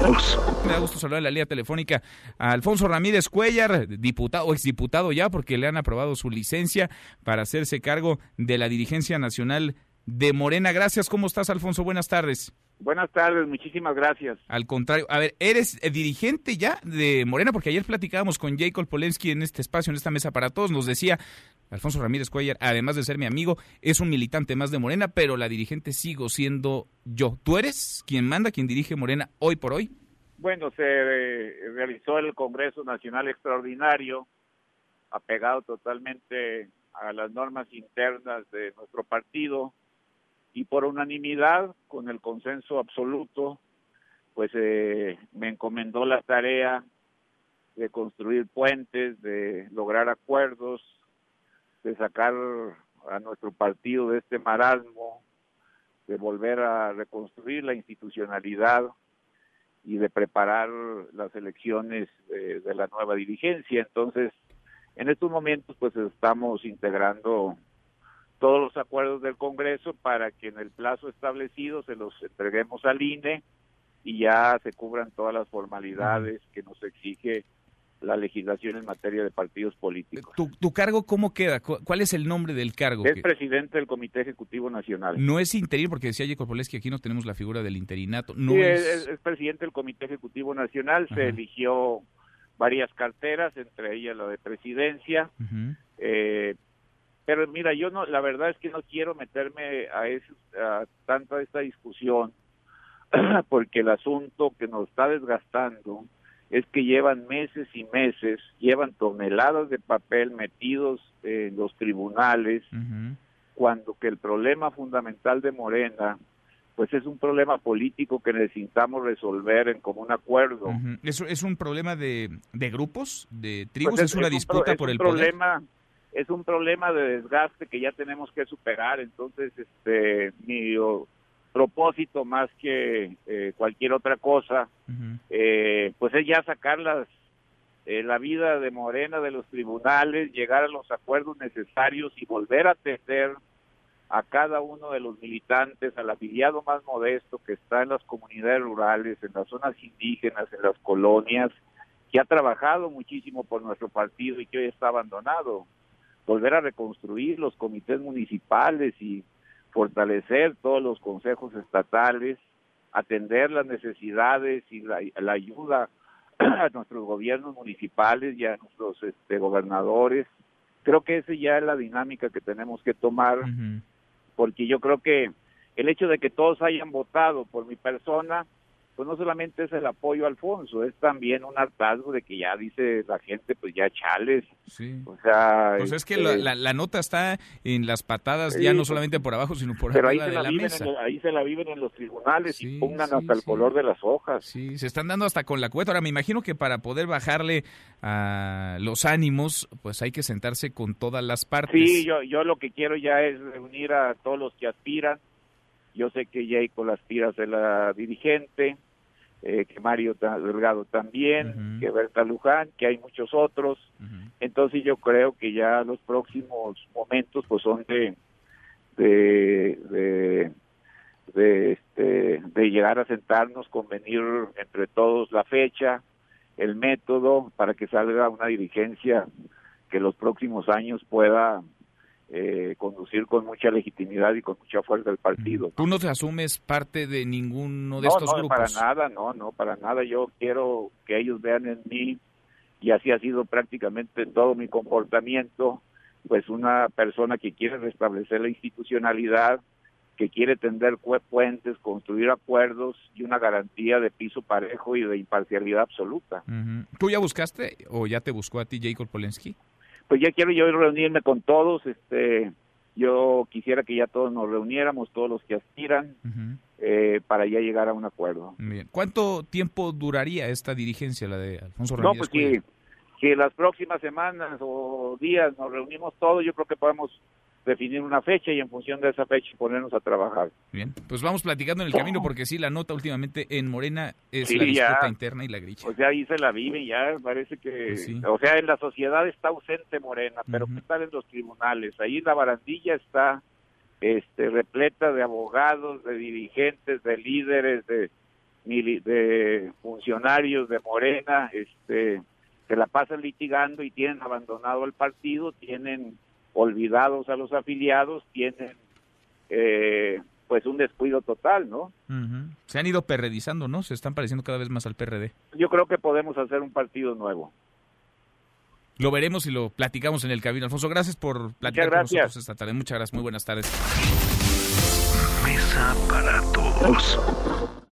Me da gusto saludar en la línea telefónica a Alfonso Ramírez Cuellar, diputado o exdiputado ya, porque le han aprobado su licencia para hacerse cargo de la dirigencia nacional de Morena. Gracias, ¿cómo estás, Alfonso? Buenas tardes. Buenas tardes, muchísimas gracias. Al contrario, a ver, ¿eres dirigente ya de Morena? Porque ayer platicábamos con Jacob Polensky en este espacio, en esta mesa para todos, nos decía, Alfonso Ramírez Cuellar, además de ser mi amigo, es un militante más de Morena, pero la dirigente sigo siendo yo. ¿Tú eres quien manda, quien dirige Morena hoy por hoy? Bueno, se eh, realizó el Congreso Nacional Extraordinario, apegado totalmente a las normas internas de nuestro partido, y por unanimidad, con el consenso absoluto, pues eh, me encomendó la tarea de construir puentes, de lograr acuerdos, de sacar a nuestro partido de este marasmo, de volver a reconstruir la institucionalidad y de preparar las elecciones de, de la nueva dirigencia. Entonces, en estos momentos, pues estamos integrando todos los acuerdos del Congreso para que en el plazo establecido se los entreguemos al INE y ya se cubran todas las formalidades que nos exige la legislación en materia de partidos políticos. ¿Tu, cargo cómo queda? ¿Cuál es el nombre del cargo? Es presidente del Comité Ejecutivo Nacional. No es interino, porque decía Jacob que aquí no tenemos la figura del interinato. No sí, es... Es, presidente del Comité Ejecutivo Nacional. Se eligió varias carteras, entre ellas la de presidencia. eh, pero mira, yo no, la verdad es que no quiero meterme a, eso, a tanta esta discusión, porque el asunto que nos está desgastando es que llevan meses y meses, llevan toneladas de papel metidos en los tribunales, cuando que el problema fundamental de Morena pues es un problema político que necesitamos resolver en común acuerdo. ¿Eso ¿Es, un problema de, de grupos, de tribus? Pues ¿Es, una disputa por el problema, poder? es un problema de desgaste que ya tenemos que superar. Entonces, este, mi propósito más que eh, cualquier otra cosa, eh, pues es ya sacar las, eh, la vida de Morena de los tribunales, llegar a los acuerdos necesarios y volver a atender a cada uno de los militantes, al afiliado más modesto que está en las comunidades rurales, en las zonas indígenas, en las colonias, que ha trabajado muchísimo por nuestro partido y que hoy está abandonado. Volver a reconstruir los comités municipales y fortalecer todos los consejos estatales, atender las necesidades y la, ayuda a nuestros gobiernos municipales y a nuestros este, gobernadores. Creo que esa ya es la dinámica que tenemos que tomar, porque yo creo que el hecho de que todos hayan votado por mi persona, pues no solamente es el apoyo a Alfonso, es también un hartazgo de que ya dice la gente, pues ya chales. Sí. O sea. Pues es que la, este la, nota está en las patadas, ya no solamente por abajo, sino por arriba de la, la mesa. Ahí se la viven en los tribunales Sí, y pongan hasta el color de las hojas. Sí, se están dando hasta con la cueta. Ahora, me imagino que para poder bajarle a los ánimos, pues hay que sentarse con todas las partes. Sí, yo, yo lo que quiero ya es reunir a todos los que aspiran. Yo sé que Jacob aspira a ser la dirigente, eh, que Mario Delgado también, que Berta Luján, que hay muchos otros. Entonces yo creo que ya los próximos momentos pues son de de de, de, este, de llegar a sentarnos, convenir entre todos la fecha, el método para que salga una dirigencia que los próximos años pueda eh, conducir con mucha legitimidad y con mucha fuerza el partido. Tú no te asumes parte de ninguno de no, estos no, grupos. para nada, no, no, para nada. Yo quiero que ellos vean en mí, y así ha sido prácticamente todo mi comportamiento, pues una persona que quiere restablecer la institucionalidad, que quiere tender puentes, construir acuerdos y una garantía de piso parejo y de imparcialidad absoluta. ¿Tú ya buscaste o ya te buscó a ti Jacob Polensky? Pues ya quiero yo reunirme con todos, este, yo quisiera que ya todos nos reuniéramos, todos los que aspiran, eh, para ya llegar a un acuerdo. Bien. ¿Cuánto tiempo duraría esta dirigencia, la de Alfonso No, Ramírez? pues Cuellar? si, si las próximas semanas o días nos reunimos todos, yo creo que podemos definir una fecha y en función de esa fecha ponernos a trabajar. Bien, pues vamos platicando en el camino porque sí, la nota últimamente en Morena es Sí, la disputa ya. interna y la gricha. O sea, ahí se la vive ya, parece que... Pues sí. O sea, en la sociedad está ausente Morena, pero Ujú. ¿qué tal en los tribunales? Ahí la barandilla está este, repleta de abogados, de dirigentes, de líderes, de de funcionarios de Morena este se la pasan litigando y tienen abandonado el partido, tienen olvidados a los afiliados, tienen eh, pues un descuido total, ¿no? Se han ido perredizando, ¿no? Se están pareciendo cada vez más al PRD. Yo creo que podemos hacer un partido nuevo. Lo veremos y lo platicamos en el camino. Alfonso, gracias por platicar con nosotros esta tarde. Muchas gracias, muy buenas tardes. Mesa para todos.